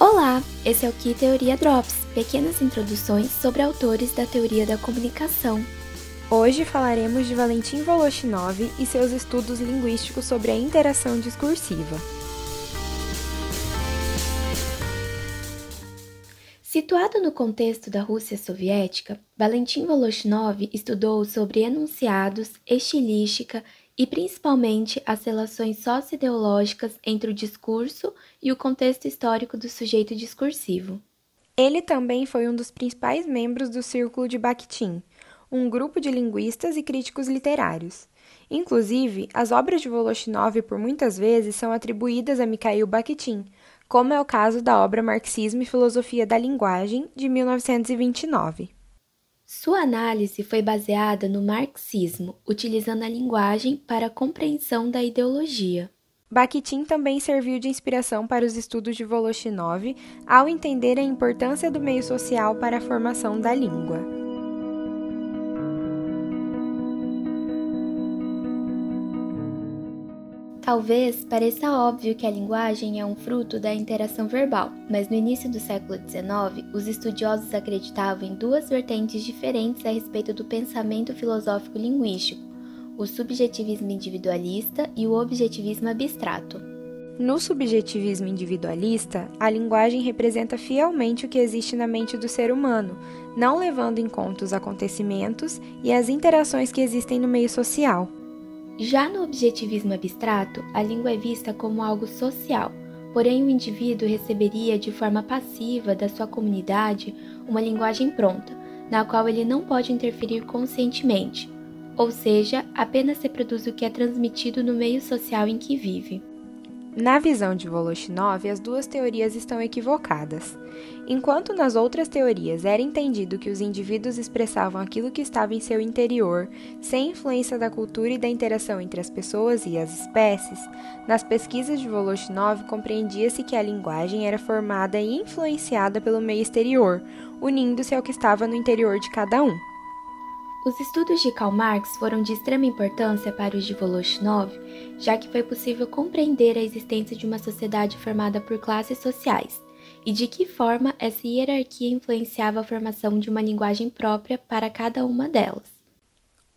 Olá, esse é o Que Teoria Drops, pequenas introduções sobre autores da teoria da comunicação. Hoje falaremos de Valentim Voloshinov e seus estudos linguísticos sobre a interação discursiva. Situado no contexto da Rússia soviética, Valentim Voloshinov estudou sobre enunciados, estilística e principalmente as relações socioideológicas entre o discurso e o contexto histórico do sujeito discursivo. Ele também foi um dos principais membros do Círculo de Bakhtin, um grupo de linguistas e críticos literários. Inclusive, as obras de Voloshinov por muitas vezes são atribuídas a Mikhail Bakhtin, como é o caso da obra Marxismo e Filosofia da Linguagem, de 1929. Sua análise foi baseada no marxismo, utilizando a linguagem para a compreensão da ideologia. Bakhtin também serviu de inspiração para os estudos de Voloshinov ao entender a importância do meio social para a formação da língua. Talvez pareça óbvio que a linguagem é um fruto da interação verbal, mas no início do século XIX, os estudiosos acreditavam em duas vertentes diferentes a respeito do pensamento filosófico linguístico: o subjetivismo individualista e o objetivismo abstrato. No subjetivismo individualista, a linguagem representa fielmente o que existe na mente do ser humano, não levando em conta os acontecimentos e as interações que existem no meio social. Já no objetivismo abstrato, a língua é vista como algo social, porém o indivíduo receberia de forma passiva da sua comunidade uma linguagem pronta, na qual ele não pode interferir conscientemente, ou seja, apenas reproduz o que é transmitido no meio social em que vive. Na visão de Voloshinov, as duas teorias estão equivocadas. Enquanto nas outras teorias era entendido que os indivíduos expressavam aquilo que estava em seu interior, sem influência da cultura e da interação entre as pessoas e as espécies, nas pesquisas de Voloshinov compreendia-se que a linguagem era formada e influenciada pelo meio exterior, unindo-se ao que estava no interior de cada um. Os estudos de Karl Marx foram de extrema importância para os de Voloshinov, já que foi possível compreender a existência de uma sociedade formada por classes sociais e de que forma essa hierarquia influenciava a formação de uma linguagem própria para cada uma delas.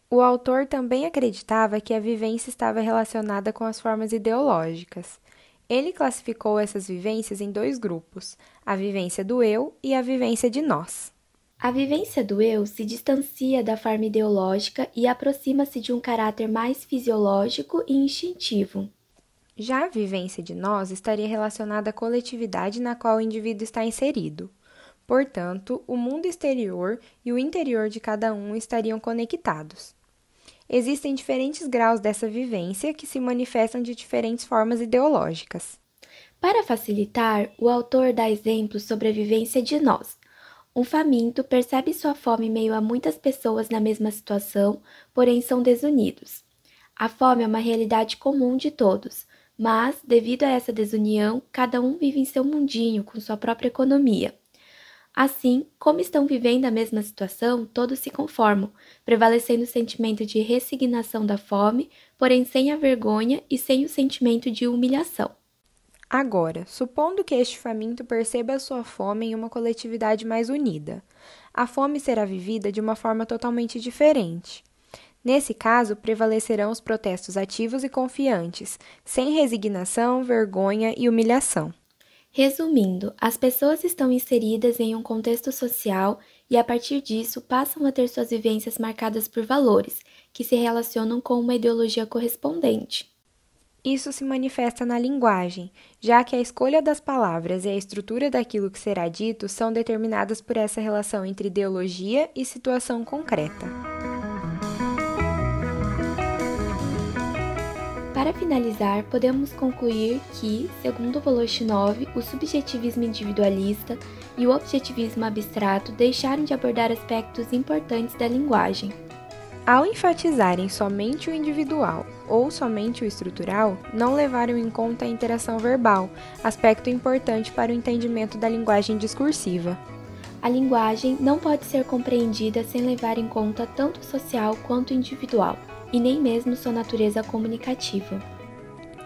O autor também acreditava que a vivência estava relacionada com as formas ideológicas. Ele classificou essas vivências em dois grupos: a vivência do eu e a vivência de nós. A vivência do eu se distancia da forma ideológica e aproxima-se de um caráter mais fisiológico e instintivo. Já a vivência de nós estaria relacionada à coletividade na qual o indivíduo está inserido. Portanto, o mundo exterior e o interior de cada um estariam conectados. Existem diferentes graus dessa vivência que se manifestam de diferentes formas ideológicas. Para facilitar, o autor dá exemplos sobre a vivência de nós, um faminto percebe sua fome em meio a muitas pessoas na mesma situação, porém são desunidos. A fome é uma realidade comum de todos, mas, devido a essa desunião, cada um vive em seu mundinho com sua própria economia. Assim, como estão vivendo a mesma situação, todos se conformam, prevalecendo o sentimento de resignação da fome, porém sem a vergonha e sem o sentimento de humilhação. Agora, supondo que este faminto perceba a sua fome em uma coletividade mais unida, a fome será vivida de uma forma totalmente diferente. Nesse caso, prevalecerão os protestos ativos e confiantes, sem resignação, vergonha e humilhação. Resumindo, as pessoas estão inseridas em um contexto social e, a partir disso, passam a ter suas vivências marcadas por valores, que se relacionam com uma ideologia correspondente. Isso se manifesta na linguagem, já que a escolha das palavras e a estrutura daquilo que será dito são determinadas por essa relação entre ideologia e situação concreta. Para finalizar, podemos concluir que, segundo Voloshinov, o subjetivismo individualista e o objetivismo abstrato deixaram de abordar aspectos importantes da linguagem, ao enfatizarem somente o individual ou somente o estrutural, não levaram em conta a interação verbal, aspecto importante para o entendimento da linguagem discursiva. A linguagem não pode ser compreendida sem levar em conta tanto o social quanto o individual, e nem mesmo sua natureza comunicativa.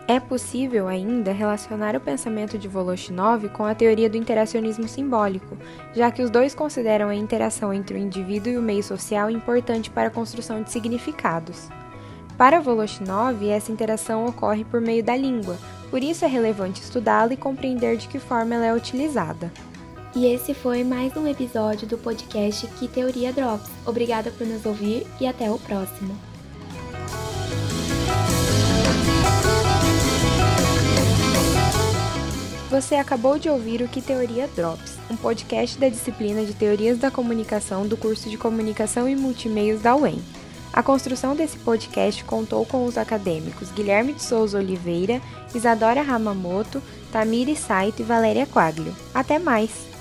É possível ainda relacionar o pensamento de Voloshinov com a teoria do interacionismo simbólico, já que os dois consideram a interação entre o indivíduo e o meio social importante para a construção de significados. Para Voloshinov, essa interação ocorre por meio da língua, por isso é relevante estudá-la e compreender de que forma ela é utilizada. E esse foi mais um episódio do podcast Que Teoria Drops. Obrigada por nos ouvir e até o próximo. Você acabou de ouvir o Que Teoria Drops, um podcast da disciplina de Teorias da Comunicação do curso de Comunicação e Multimeios da UEM. A construção desse podcast contou com os acadêmicos Guilherme de Souza Oliveira, Isadora Ramamoto, Tamiri Saito e Valéria Quaglio. Até mais!